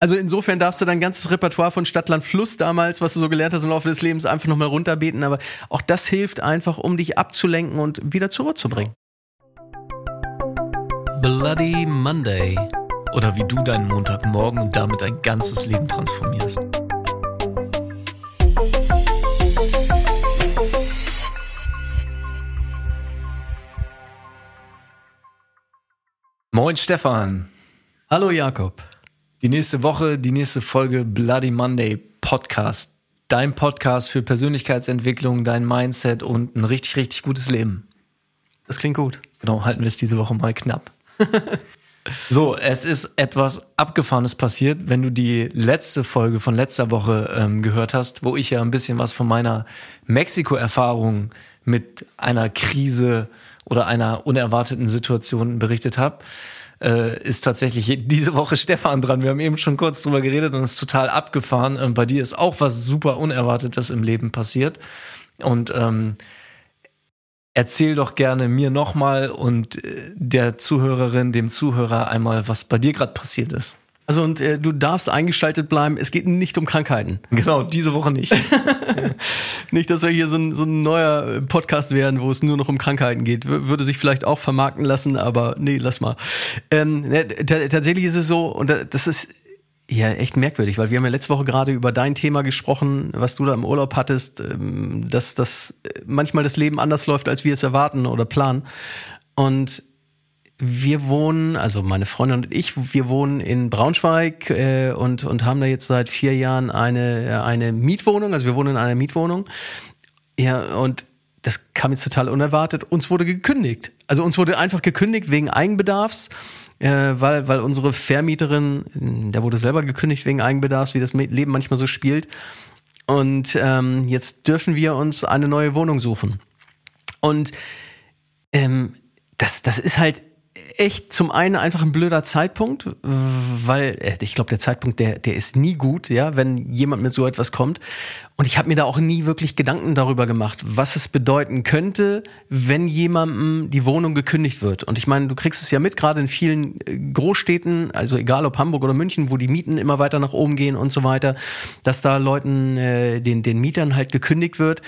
Also insofern darfst du dein ganzes Repertoire von Stadtland Fluss damals, was du so gelernt hast im Laufe des Lebens, einfach nochmal runterbeten. Aber auch das hilft einfach, um dich abzulenken und wieder zurückzubringen. Bloody Monday. Oder wie du deinen Montagmorgen und damit dein ganzes Leben transformierst. Moin Stefan. Hallo Jakob. Die nächste Woche, die nächste Folge Bloody Monday Podcast. Dein Podcast für Persönlichkeitsentwicklung, dein Mindset und ein richtig, richtig gutes Leben. Das klingt gut. Genau, halten wir es diese Woche mal knapp. so, es ist etwas Abgefahrenes passiert, wenn du die letzte Folge von letzter Woche ähm, gehört hast, wo ich ja ein bisschen was von meiner Mexiko-Erfahrung mit einer Krise oder einer unerwarteten Situation berichtet habe äh, ist tatsächlich diese Woche Stefan dran. Wir haben eben schon kurz drüber geredet und es ist total abgefahren. Ähm, bei dir ist auch was super Unerwartetes im Leben passiert. Und ähm, erzähl doch gerne mir nochmal und äh, der Zuhörerin, dem Zuhörer einmal, was bei dir gerade passiert ist. Also und äh, du darfst eingeschaltet bleiben. Es geht nicht um Krankheiten. Genau, diese Woche nicht. nicht, dass wir hier so ein, so ein neuer Podcast werden, wo es nur noch um Krankheiten geht. W würde sich vielleicht auch vermarkten lassen, aber nee, lass mal. Ähm, ne, tatsächlich ist es so, und das ist ja echt merkwürdig, weil wir haben ja letzte Woche gerade über dein Thema gesprochen, was du da im Urlaub hattest, ähm, dass das manchmal das Leben anders läuft, als wir es erwarten oder planen. Und wir wohnen, also meine Freundin und ich, wir wohnen in Braunschweig äh, und, und haben da jetzt seit vier Jahren eine, eine Mietwohnung. Also wir wohnen in einer Mietwohnung. Ja, und das kam jetzt total unerwartet. Uns wurde gekündigt. Also uns wurde einfach gekündigt wegen Eigenbedarfs, äh, weil, weil unsere Vermieterin, der wurde selber gekündigt wegen Eigenbedarfs, wie das Leben manchmal so spielt. Und ähm, jetzt dürfen wir uns eine neue Wohnung suchen. Und ähm, das, das ist halt echt zum einen einfach ein blöder Zeitpunkt, weil äh, ich glaube, der Zeitpunkt, der, der ist nie gut, ja, wenn jemand mit so etwas kommt. Und ich habe mir da auch nie wirklich Gedanken darüber gemacht, was es bedeuten könnte, wenn jemandem die Wohnung gekündigt wird. Und ich meine, du kriegst es ja mit, gerade in vielen äh, Großstädten, also egal ob Hamburg oder München, wo die Mieten immer weiter nach oben gehen und so weiter, dass da Leuten, äh, den, den Mietern halt gekündigt wird.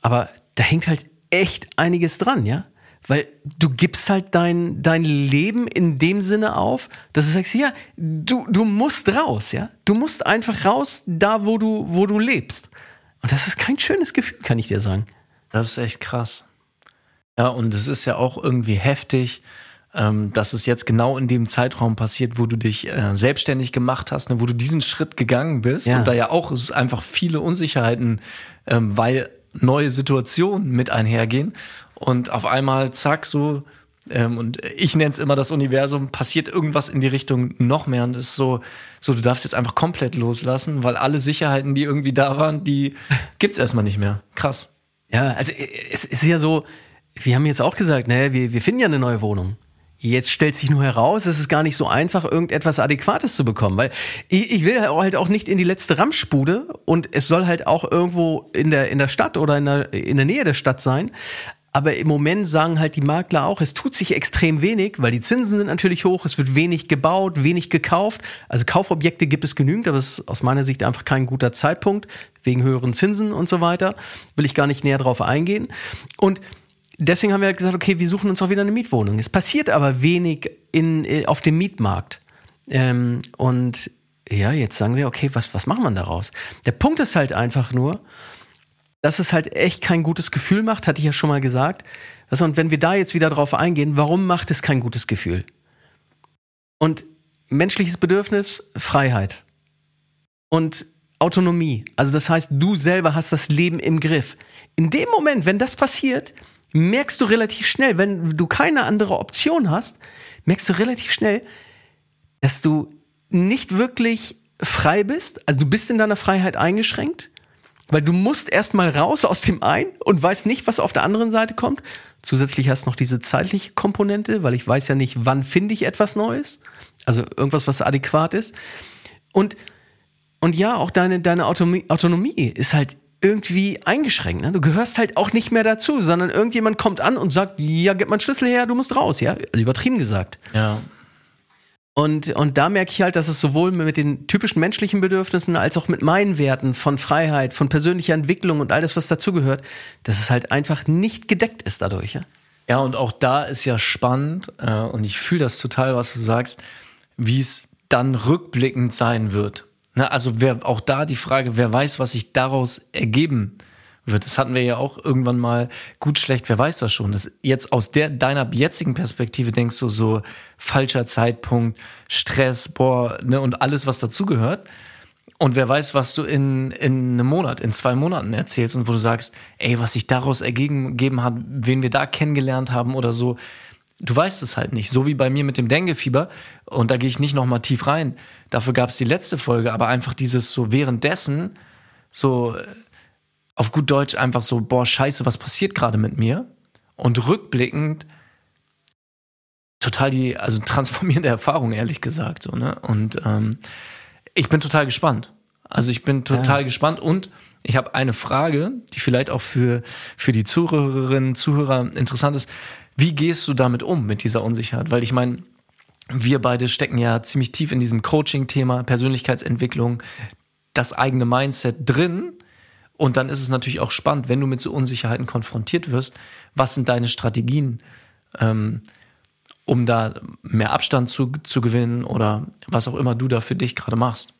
Aber da hängt halt echt einiges dran, ja. Weil du gibst halt dein, dein Leben in dem Sinne auf, dass du sagst, ja, du, du musst raus, ja. Du musst einfach raus, da wo du, wo du lebst. Und das ist kein schönes Gefühl, kann ich dir sagen. Das ist echt krass. Ja, und es ist ja auch irgendwie heftig, ähm, dass es jetzt genau in dem Zeitraum passiert, wo du dich äh, selbstständig gemacht hast, ne, wo du diesen Schritt gegangen bist ja. und da ja auch einfach viele Unsicherheiten, ähm, weil neue Situationen mit einhergehen und auf einmal zack so ähm, und ich nenne es immer das Universum, passiert irgendwas in die Richtung noch mehr und es ist so, so du darfst jetzt einfach komplett loslassen, weil alle Sicherheiten, die irgendwie da waren, die gibt's erstmal nicht mehr. Krass. Ja, also es ist ja so, wir haben jetzt auch gesagt, ne, wir, wir finden ja eine neue Wohnung. Jetzt stellt sich nur heraus, es ist gar nicht so einfach, irgendetwas Adäquates zu bekommen, weil ich, will halt auch nicht in die letzte Ramschbude und es soll halt auch irgendwo in der, in der Stadt oder in der, in der Nähe der Stadt sein. Aber im Moment sagen halt die Makler auch, es tut sich extrem wenig, weil die Zinsen sind natürlich hoch, es wird wenig gebaut, wenig gekauft. Also Kaufobjekte gibt es genügend, aber es ist aus meiner Sicht einfach kein guter Zeitpunkt, wegen höheren Zinsen und so weiter. Will ich gar nicht näher drauf eingehen. Und deswegen haben wir halt gesagt, okay, wir suchen uns auch wieder eine Mietwohnung. Es passiert aber wenig in, äh, auf dem Mietmarkt. Ähm, und ja, jetzt sagen wir, okay, was, was machen wir daraus? Der Punkt ist halt einfach nur, dass es halt echt kein gutes Gefühl macht, hatte ich ja schon mal gesagt. und wenn wir da jetzt wieder drauf eingehen, warum macht es kein gutes Gefühl? Und menschliches Bedürfnis, Freiheit. Und Autonomie. Also das heißt, du selber hast das Leben im Griff. In dem Moment, wenn das passiert, merkst du relativ schnell, wenn du keine andere Option hast, merkst du relativ schnell, dass du nicht wirklich frei bist. Also du bist in deiner Freiheit eingeschränkt, weil du musst erstmal raus aus dem einen und weißt nicht, was auf der anderen Seite kommt. Zusätzlich hast du noch diese zeitliche Komponente, weil ich weiß ja nicht, wann finde ich etwas Neues. Also irgendwas, was adäquat ist. Und, und ja, auch deine, deine Autonomie, Autonomie ist halt irgendwie eingeschränkt. Ne? Du gehörst halt auch nicht mehr dazu, sondern irgendjemand kommt an und sagt, ja, gib mal einen Schlüssel her, du musst raus, ja, also übertrieben gesagt. Ja. Und, und da merke ich halt, dass es sowohl mit den typischen menschlichen Bedürfnissen als auch mit meinen Werten von Freiheit, von persönlicher Entwicklung und all das, was dazugehört, dass es halt einfach nicht gedeckt ist dadurch. Ja, ja und auch da ist ja spannend, äh, und ich fühle das total, was du sagst, wie es dann rückblickend sein wird. Ne, also wer, auch da die Frage, wer weiß, was sich daraus ergeben wird. Das hatten wir ja auch irgendwann mal gut, schlecht, wer weiß das schon. Das jetzt aus der deiner jetzigen Perspektive denkst du so falscher Zeitpunkt, Stress, boah, ne, und alles, was dazugehört. Und wer weiß, was du in, in einem Monat, in zwei Monaten erzählst und wo du sagst, ey, was sich daraus ergeben hat, wen wir da kennengelernt haben oder so. Du weißt es halt nicht. So wie bei mir mit dem Dengue-Fieber. Und da gehe ich nicht nochmal tief rein. Dafür gab es die letzte Folge, aber einfach dieses so währenddessen, so auf gut Deutsch einfach so, boah, scheiße, was passiert gerade mit mir? Und rückblickend total die, also transformierende Erfahrung, ehrlich gesagt. So, ne? Und ähm, ich bin total gespannt. Also ich bin total ja. gespannt und ich habe eine Frage, die vielleicht auch für, für die Zuhörerinnen, Zuhörer interessant ist. Wie gehst du damit um, mit dieser Unsicherheit? Weil ich meine, wir beide stecken ja ziemlich tief in diesem Coaching-Thema, Persönlichkeitsentwicklung, das eigene Mindset drin. Und dann ist es natürlich auch spannend, wenn du mit so Unsicherheiten konfrontiert wirst, was sind deine Strategien, ähm, um da mehr Abstand zu, zu gewinnen oder was auch immer du da für dich gerade machst.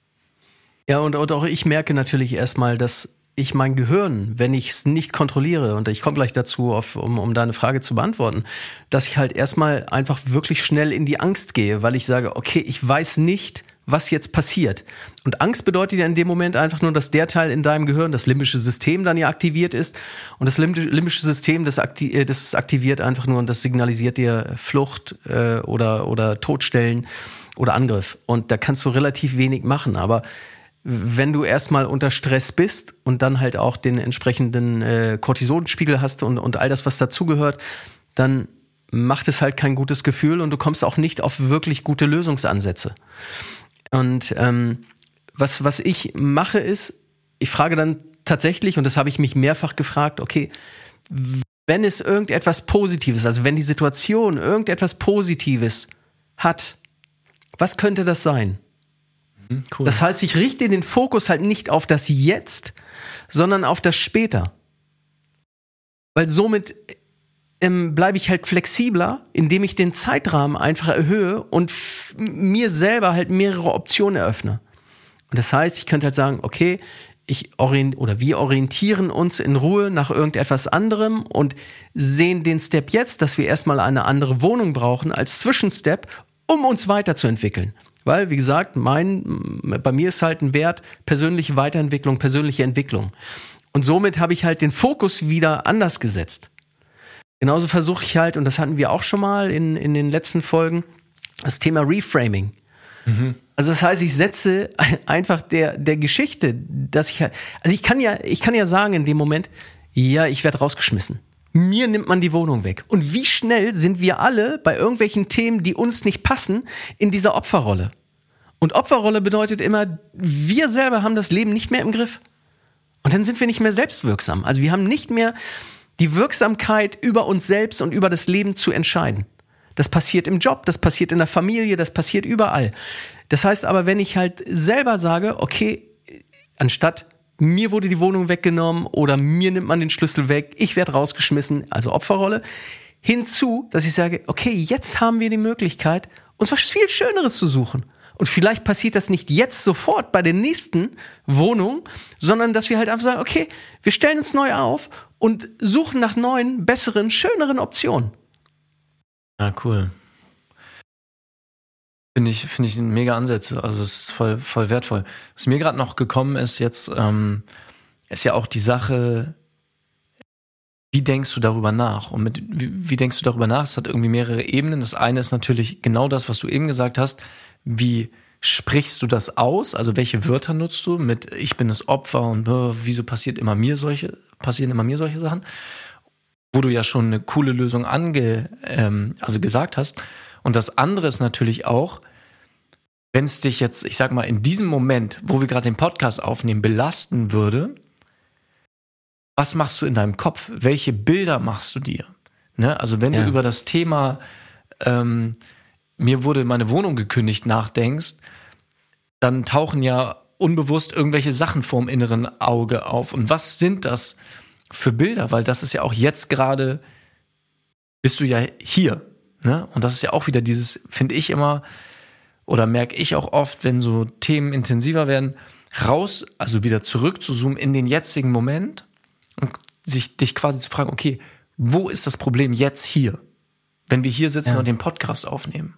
Ja, und, und auch ich merke natürlich erstmal, dass ich mein Gehirn, wenn ich es nicht kontrolliere, und ich komme gleich dazu, auf, um, um deine Frage zu beantworten, dass ich halt erstmal einfach wirklich schnell in die Angst gehe, weil ich sage, okay, ich weiß nicht, was jetzt passiert. Und Angst bedeutet ja in dem Moment einfach nur, dass der Teil in deinem Gehirn, das limbische System, dann ja aktiviert ist. Und das limbische System, das, akti äh, das aktiviert einfach nur und das signalisiert dir Flucht äh, oder, oder Todstellen oder Angriff. Und da kannst du relativ wenig machen. Aber wenn du erstmal unter Stress bist und dann halt auch den entsprechenden äh, Cortisonspiegel hast und, und all das, was dazugehört, dann macht es halt kein gutes Gefühl und du kommst auch nicht auf wirklich gute Lösungsansätze. Und ähm, was, was ich mache ist, ich frage dann tatsächlich, und das habe ich mich mehrfach gefragt, okay, wenn es irgendetwas Positives, also wenn die Situation irgendetwas Positives hat, was könnte das sein? Mhm, cool. Das heißt, ich richte den Fokus halt nicht auf das Jetzt, sondern auf das Später. Weil somit ähm, bleibe ich halt flexibler, indem ich den Zeitrahmen einfach erhöhe und mir selber halt mehrere Optionen eröffne. Und das heißt, ich könnte halt sagen, okay, ich orient oder wir orientieren uns in Ruhe nach irgendetwas anderem und sehen den Step jetzt, dass wir erstmal eine andere Wohnung brauchen als Zwischenstep, um uns weiterzuentwickeln. Weil, wie gesagt, mein, bei mir ist halt ein Wert persönliche Weiterentwicklung, persönliche Entwicklung. Und somit habe ich halt den Fokus wieder anders gesetzt. Genauso versuche ich halt, und das hatten wir auch schon mal in, in den letzten Folgen, das Thema Reframing. Mhm. Also das heißt, ich setze einfach der, der Geschichte, dass ich halt, also ich kann ja, ich kann ja sagen in dem Moment, ja, ich werde rausgeschmissen. Mir nimmt man die Wohnung weg. Und wie schnell sind wir alle bei irgendwelchen Themen, die uns nicht passen, in dieser Opferrolle? Und Opferrolle bedeutet immer, wir selber haben das Leben nicht mehr im Griff. Und dann sind wir nicht mehr selbstwirksam. Also wir haben nicht mehr die Wirksamkeit über uns selbst und über das Leben zu entscheiden. Das passiert im Job, das passiert in der Familie, das passiert überall. Das heißt aber, wenn ich halt selber sage, okay, anstatt mir wurde die Wohnung weggenommen oder mir nimmt man den Schlüssel weg, ich werde rausgeschmissen, also Opferrolle, hinzu, dass ich sage, okay, jetzt haben wir die Möglichkeit, uns was viel Schöneres zu suchen. Und vielleicht passiert das nicht jetzt sofort bei der nächsten Wohnung, sondern dass wir halt einfach sagen, okay, wir stellen uns neu auf und suchen nach neuen, besseren, schöneren Optionen. Ja, cool. Finde ich, finde ich mega Ansätze. Also es ist voll, voll wertvoll. Was mir gerade noch gekommen ist jetzt, ähm, ist ja auch die Sache, wie denkst du darüber nach? Und mit, wie, wie denkst du darüber nach? Es hat irgendwie mehrere Ebenen. Das eine ist natürlich genau das, was du eben gesagt hast. Wie sprichst du das aus? Also welche Wörter nutzt du mit ich bin das Opfer und äh, wieso passiert immer mir solche, passieren immer mir solche Sachen? Wo du ja schon eine coole Lösung ange, ähm, also gesagt hast. Und das andere ist natürlich auch, wenn es dich jetzt, ich sag mal, in diesem Moment, wo wir gerade den Podcast aufnehmen, belasten würde, was machst du in deinem Kopf? Welche Bilder machst du dir? Ne? Also wenn ja. du über das Thema ähm, mir wurde meine Wohnung gekündigt nachdenkst, dann tauchen ja unbewusst irgendwelche Sachen vorm inneren Auge auf. Und was sind das für Bilder? Weil das ist ja auch jetzt gerade, bist du ja hier. Ne? Und das ist ja auch wieder dieses, finde ich immer, oder merke ich auch oft, wenn so Themen intensiver werden, raus, also wieder zurück zu zoomen in den jetzigen Moment und sich dich quasi zu fragen, okay, wo ist das Problem jetzt hier? Wenn wir hier sitzen ja. und den Podcast aufnehmen.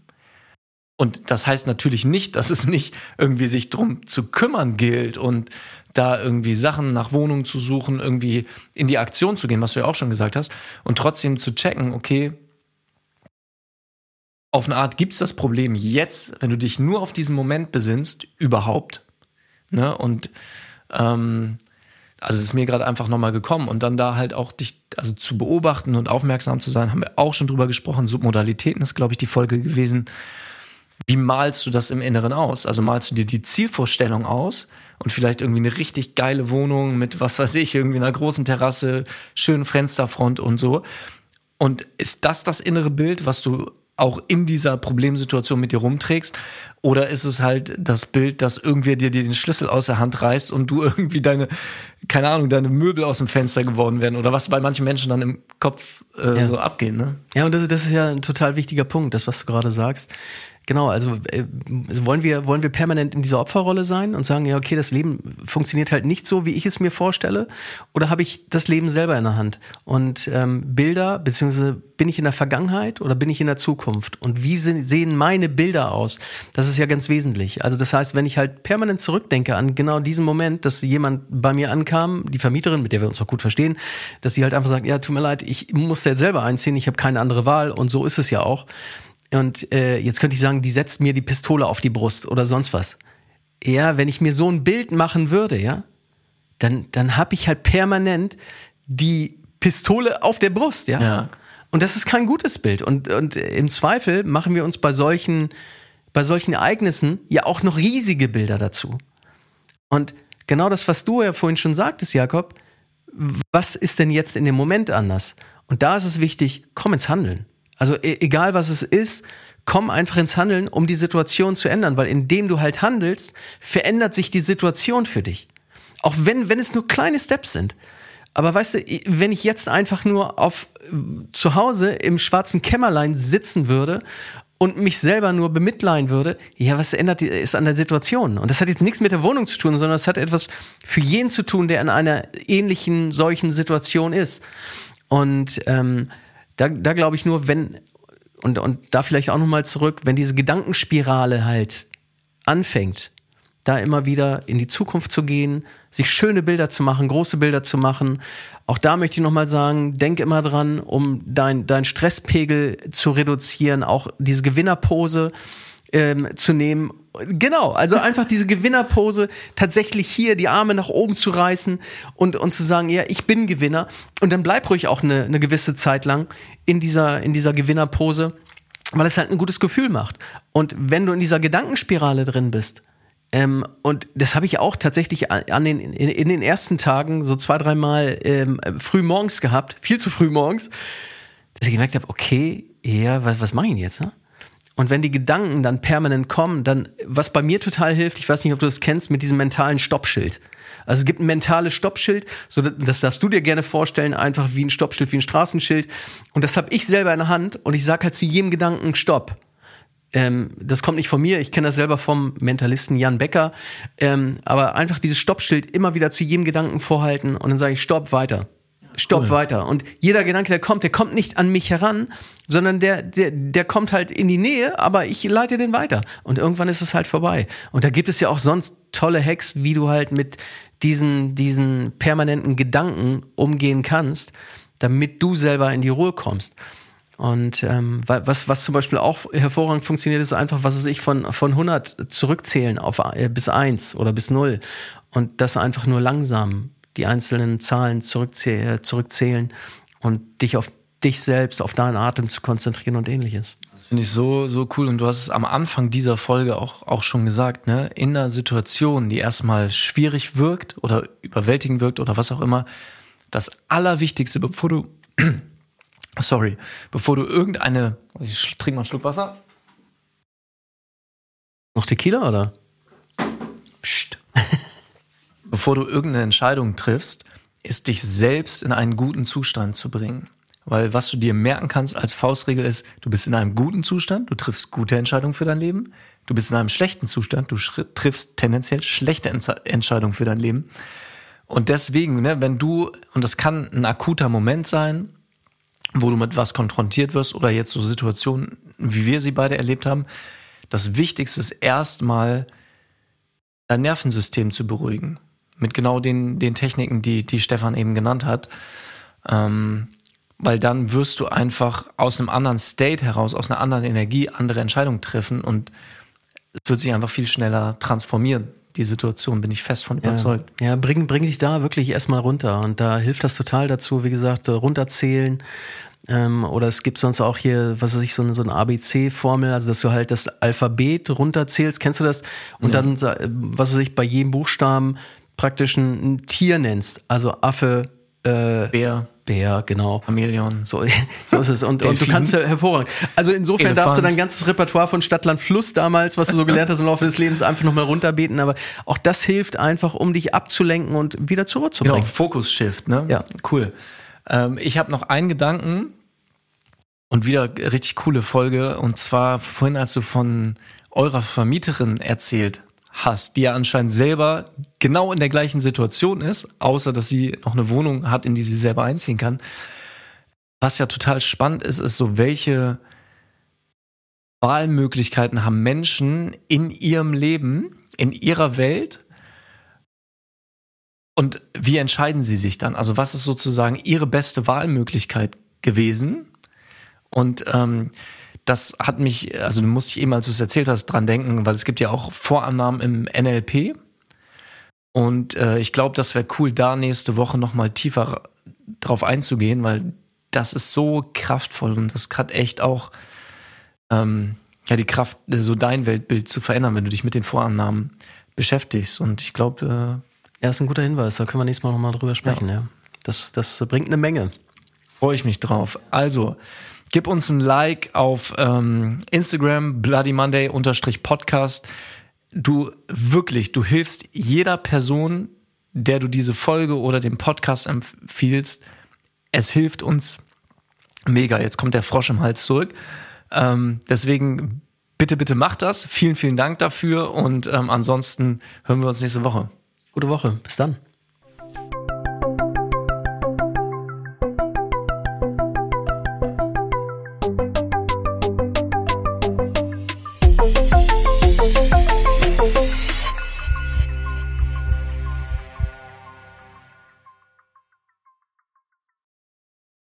Und das heißt natürlich nicht, dass es nicht irgendwie sich drum zu kümmern gilt und da irgendwie Sachen nach Wohnungen zu suchen, irgendwie in die Aktion zu gehen, was du ja auch schon gesagt hast, und trotzdem zu checken, okay, auf eine Art gibt es das Problem jetzt, wenn du dich nur auf diesen Moment besinnst, überhaupt. Ne? Und ähm, also es ist mir gerade einfach nochmal gekommen und dann da halt auch dich also zu beobachten und aufmerksam zu sein, haben wir auch schon drüber gesprochen. Submodalitäten ist, glaube ich, die Folge gewesen. Wie malst du das im Inneren aus? Also malst du dir die Zielvorstellung aus und vielleicht irgendwie eine richtig geile Wohnung mit, was weiß ich, irgendwie einer großen Terrasse, schönen Fensterfront und so. Und ist das das innere Bild, was du auch in dieser Problemsituation mit dir rumträgst? Oder ist es halt das Bild, dass irgendwer dir, dir den Schlüssel aus der Hand reißt und du irgendwie deine, keine Ahnung, deine Möbel aus dem Fenster geworden werden? Oder was bei manchen Menschen dann im Kopf äh, ja. so abgeht, ne? Ja, und das, das ist ja ein total wichtiger Punkt, das, was du gerade sagst. Genau, also äh, wollen wir wollen wir permanent in dieser Opferrolle sein und sagen, ja, okay, das Leben funktioniert halt nicht so, wie ich es mir vorstelle, oder habe ich das Leben selber in der Hand? Und ähm, Bilder, beziehungsweise bin ich in der Vergangenheit oder bin ich in der Zukunft? Und wie sehen meine Bilder aus? Das ist ja ganz wesentlich. Also das heißt, wenn ich halt permanent zurückdenke an genau diesen Moment, dass jemand bei mir ankam, die Vermieterin, mit der wir uns auch gut verstehen, dass sie halt einfach sagt, ja, tut mir leid, ich musste jetzt selber einziehen, ich habe keine andere Wahl und so ist es ja auch und äh, jetzt könnte ich sagen, die setzt mir die Pistole auf die Brust oder sonst was. Ja, wenn ich mir so ein Bild machen würde, ja, dann, dann habe ich halt permanent die Pistole auf der Brust, ja? ja. Und das ist kein gutes Bild. Und, und im Zweifel machen wir uns bei solchen, bei solchen Ereignissen ja auch noch riesige Bilder dazu. Und genau das, was du ja vorhin schon sagtest, Jakob, was ist denn jetzt in dem Moment anders? Und da ist es wichtig, komm ins Handeln. Also e egal was es ist, komm einfach ins Handeln, um die Situation zu ändern, weil indem du halt handelst, verändert sich die Situation für dich. Auch wenn, wenn es nur kleine Steps sind. Aber weißt du, wenn ich jetzt einfach nur auf zu Hause im schwarzen Kämmerlein sitzen würde und mich selber nur bemitleiden würde, ja, was ändert ist an der Situation? Und das hat jetzt nichts mit der Wohnung zu tun, sondern es hat etwas für jeden zu tun, der in einer ähnlichen solchen Situation ist. Und ähm, da, da glaube ich nur, wenn, und, und da vielleicht auch nochmal zurück, wenn diese Gedankenspirale halt anfängt, da immer wieder in die Zukunft zu gehen, sich schöne Bilder zu machen, große Bilder zu machen. Auch da möchte ich nochmal sagen, denk immer dran, um dein, dein Stresspegel zu reduzieren, auch diese Gewinnerpose ähm, zu nehmen. Genau, also einfach diese Gewinnerpose, tatsächlich hier die Arme nach oben zu reißen und, und zu sagen, ja, ich bin Gewinner. Und dann bleib ruhig auch eine, eine gewisse Zeit lang in dieser, in dieser Gewinnerpose, weil es halt ein gutes Gefühl macht. Und wenn du in dieser Gedankenspirale drin bist, ähm, und das habe ich auch tatsächlich an den, in, in, den ersten Tagen so zwei, dreimal ähm, früh morgens gehabt, viel zu früh morgens, dass ich gemerkt habe, okay, ja, was, was mache ich denn jetzt? Ne? Und wenn die Gedanken dann permanent kommen, dann, was bei mir total hilft, ich weiß nicht, ob du das kennst, mit diesem mentalen Stoppschild. Also es gibt ein mentales Stoppschild, so das darfst du dir gerne vorstellen, einfach wie ein Stoppschild, wie ein Straßenschild. Und das habe ich selber in der Hand und ich sage halt zu jedem Gedanken Stopp. Ähm, das kommt nicht von mir, ich kenne das selber vom Mentalisten Jan Becker. Ähm, aber einfach dieses Stoppschild immer wieder zu jedem Gedanken vorhalten und dann sage ich Stopp weiter. Stopp cool. weiter. Und jeder Gedanke, der kommt, der kommt nicht an mich heran, sondern der, der, der kommt halt in die Nähe, aber ich leite den weiter. Und irgendwann ist es halt vorbei. Und da gibt es ja auch sonst tolle Hacks, wie du halt mit diesen, diesen permanenten Gedanken umgehen kannst, damit du selber in die Ruhe kommst. Und ähm, was, was zum Beispiel auch hervorragend funktioniert, ist einfach, was weiß ich, von, von 100 zurückzählen auf äh, bis 1 oder bis 0. Und das einfach nur langsam die einzelnen Zahlen zurückzäh zurückzählen und dich auf dich selbst, auf deinen Atem zu konzentrieren und ähnliches. Das finde ich so, so cool. Und du hast es am Anfang dieser Folge auch, auch schon gesagt, ne? In einer Situation, die erstmal schwierig wirkt oder überwältigend wirkt oder was auch immer, das Allerwichtigste, bevor du, sorry, bevor du irgendeine, ich trinke mal einen Schluck Wasser, Noch Tequila oder? Psst. Bevor du irgendeine Entscheidung triffst, ist dich selbst in einen guten Zustand zu bringen. Weil was du dir merken kannst als Faustregel ist, du bist in einem guten Zustand, du triffst gute Entscheidungen für dein Leben. Du bist in einem schlechten Zustand, du triffst tendenziell schlechte Entscheidungen für dein Leben. Und deswegen, ne, wenn du, und das kann ein akuter Moment sein, wo du mit was konfrontiert wirst oder jetzt so Situationen, wie wir sie beide erlebt haben, das Wichtigste ist erstmal dein Nervensystem zu beruhigen. Mit genau den, den Techniken, die, die Stefan eben genannt hat. Ähm, weil dann wirst du einfach aus einem anderen State heraus, aus einer anderen Energie andere Entscheidungen treffen und es wird sich einfach viel schneller transformieren. Die Situation bin ich fest von überzeugt. Ja, ja bring, bring dich da wirklich erstmal runter. Und da hilft das total dazu, wie gesagt, runterzählen. Ähm, oder es gibt sonst auch hier, was weiß ich, so eine, so eine ABC-Formel, also dass du halt das Alphabet runterzählst. Kennst du das? Und ja. dann, was weiß ich, bei jedem Buchstaben praktisch ein, ein Tier nennst. Also Affe, äh, Bär. Bär, genau. Chameleon. So, so ist es. Und, und du kannst hervorragend. Also insofern Elefant. darfst du dein ganzes Repertoire von Stadtland Fluss damals, was du so gelernt hast im Laufe des Lebens, einfach nochmal runterbeten. Aber auch das hilft einfach, um dich abzulenken und wieder zurückzubringen. Genau, Fokus-Shift, ne? Ja. Cool. Ähm, ich habe noch einen Gedanken und wieder richtig coole Folge. Und zwar vorhin, als du von eurer Vermieterin erzählt hast, die ja anscheinend selber genau in der gleichen Situation ist, außer dass sie noch eine Wohnung hat, in die sie selber einziehen kann. Was ja total spannend ist, ist so, welche Wahlmöglichkeiten haben Menschen in ihrem Leben, in ihrer Welt und wie entscheiden sie sich dann? Also was ist sozusagen ihre beste Wahlmöglichkeit gewesen? Und ähm, das hat mich, also du musst dich eben, als du es erzählt hast, dran denken, weil es gibt ja auch Vorannahmen im NLP. Und äh, ich glaube, das wäre cool, da nächste Woche nochmal tiefer drauf einzugehen, weil das ist so kraftvoll und das hat echt auch ähm, ja die Kraft, so dein Weltbild zu verändern, wenn du dich mit den Vorannahmen beschäftigst. Und ich glaube, äh, ja, ist ein guter Hinweis. Da können wir nächstes Mal nochmal drüber sprechen. Ja. ja. Das, das bringt eine Menge. Freue ich mich drauf. Also, Gib uns ein Like auf ähm, Instagram, Bloody Monday unterstrich Podcast. Du wirklich, du hilfst jeder Person, der du diese Folge oder den Podcast empfiehlst. Es hilft uns mega. Jetzt kommt der Frosch im Hals zurück. Ähm, deswegen bitte, bitte macht das. Vielen, vielen Dank dafür und ähm, ansonsten hören wir uns nächste Woche. Gute Woche. Bis dann.